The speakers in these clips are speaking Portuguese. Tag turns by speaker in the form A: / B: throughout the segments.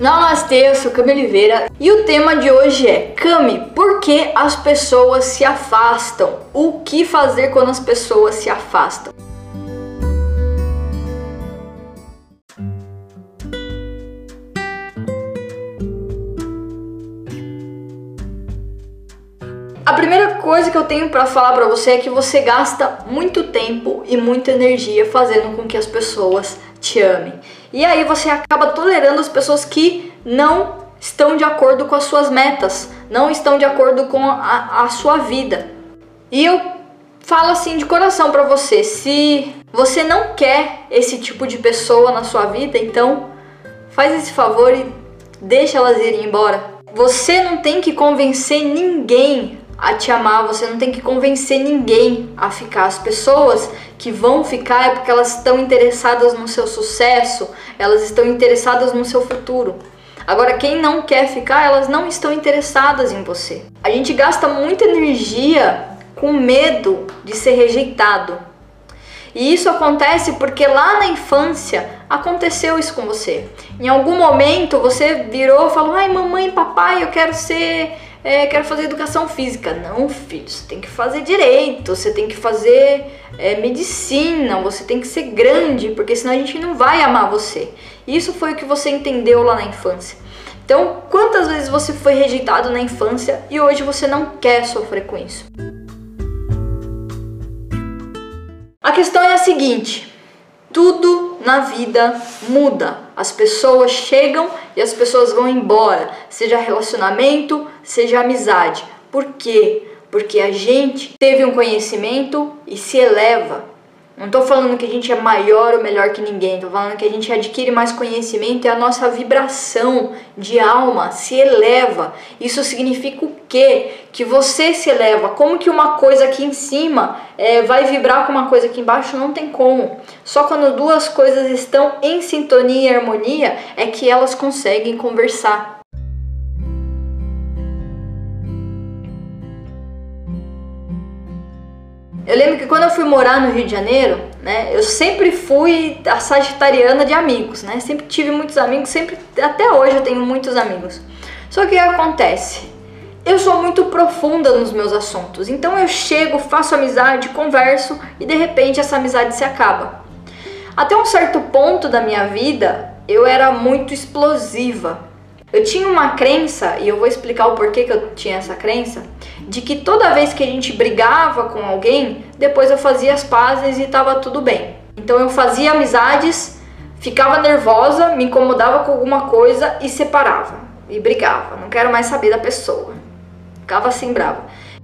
A: Namastê, eu sou Cami Oliveira e o tema de hoje é Cami, por que as pessoas se afastam? O que fazer quando as pessoas se afastam? A primeira coisa que eu tenho para falar para você é que você gasta muito tempo e muita energia fazendo com que as pessoas te amem. E aí você acaba tolerando as pessoas que não estão de acordo com as suas metas, não estão de acordo com a, a sua vida. E eu falo assim de coração para você, se você não quer esse tipo de pessoa na sua vida, então faz esse favor e deixa elas irem embora. Você não tem que convencer ninguém a te amar, você não tem que convencer ninguém a ficar. As pessoas que vão ficar é porque elas estão interessadas no seu sucesso, elas estão interessadas no seu futuro. Agora, quem não quer ficar, elas não estão interessadas em você. A gente gasta muita energia com medo de ser rejeitado. E isso acontece porque lá na infância aconteceu isso com você. Em algum momento você virou e falou: ai, mamãe, papai, eu quero ser é, quero fazer educação física. Não, filho, você tem que fazer direito, você tem que fazer é, medicina, você tem que ser grande, porque senão a gente não vai amar você. Isso foi o que você entendeu lá na infância. Então, quantas vezes você foi rejeitado na infância e hoje você não quer sofrer com isso? A questão é a seguinte: tudo na vida muda. As pessoas chegam e as pessoas vão embora, seja relacionamento, seja amizade. Por quê? Porque a gente teve um conhecimento e se eleva. Não estou falando que a gente é maior ou melhor que ninguém, estou falando que a gente adquire mais conhecimento e a nossa vibração de alma se eleva. Isso significa o quê? Que você se eleva. Como que uma coisa aqui em cima é, vai vibrar com uma coisa aqui embaixo? Não tem como. Só quando duas coisas estão em sintonia e harmonia é que elas conseguem conversar. Eu lembro que quando eu fui morar no Rio de Janeiro, né, eu sempre fui a sagitariana de amigos, né? Sempre tive muitos amigos, sempre até hoje eu tenho muitos amigos. Só que o que acontece? Eu sou muito profunda nos meus assuntos, então eu chego, faço amizade, converso e de repente essa amizade se acaba. Até um certo ponto da minha vida, eu era muito explosiva. Eu tinha uma crença, e eu vou explicar o porquê que eu tinha essa crença, de que toda vez que a gente brigava com alguém, depois eu fazia as pazes e estava tudo bem. Então eu fazia amizades, ficava nervosa, me incomodava com alguma coisa e separava. E brigava, não quero mais saber da pessoa. Ficava assim brava.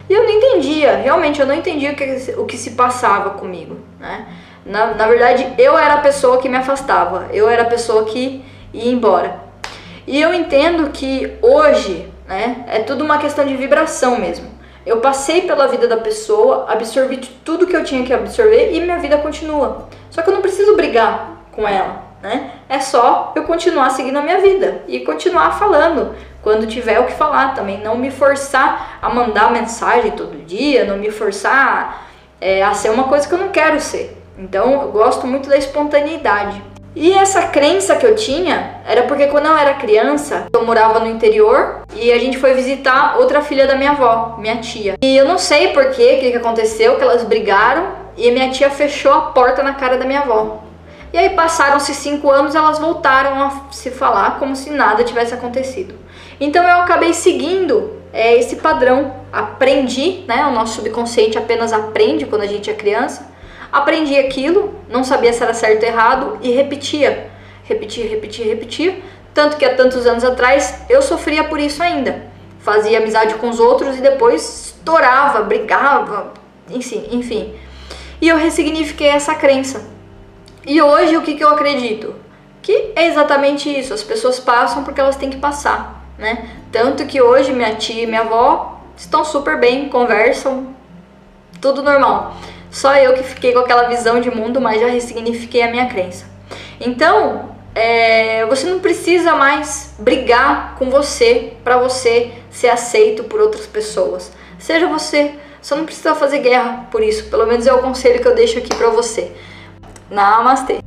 A: E eu não entendia, realmente eu não entendia o que, o que se passava comigo, né? Na, na verdade, eu era a pessoa que me afastava, eu era a pessoa que ia embora. E eu entendo que hoje, né, é tudo uma questão de vibração mesmo. Eu passei pela vida da pessoa, absorvi tudo que eu tinha que absorver e minha vida continua. Só que eu não preciso brigar com ela, né? É só eu continuar seguindo a minha vida e continuar falando quando tiver o que falar também. Não me forçar a mandar mensagem todo dia, não me forçar é, a ser uma coisa que eu não quero ser. Então eu gosto muito da espontaneidade. E essa crença que eu tinha era porque quando eu era criança, eu morava no interior e a gente foi visitar outra filha da minha avó, minha tia. E eu não sei por que, que aconteceu, que elas brigaram e minha tia fechou a porta na cara da minha avó. E aí passaram-se cinco anos, elas voltaram a se falar como se nada tivesse acontecido. Então eu acabei seguindo é, esse padrão. Aprendi, né? O nosso subconsciente apenas aprende quando a gente é criança Aprendi aquilo, não sabia se era certo ou errado e repetia. Repetia, repetia, repetia. Tanto que há tantos anos atrás eu sofria por isso ainda. Fazia amizade com os outros e depois estourava, brigava, enfim, enfim. E eu ressignifiquei essa crença. E hoje o que, que eu acredito? Que é exatamente isso, as pessoas passam porque elas têm que passar, né? Tanto que hoje minha tia e minha avó estão super bem, conversam, tudo normal. Só eu que fiquei com aquela visão de mundo, mas já ressignifiquei a minha crença. Então, é, você não precisa mais brigar com você para você ser aceito por outras pessoas. Seja você, só não precisa fazer guerra por isso. Pelo menos é o conselho que eu deixo aqui para você. Namastê!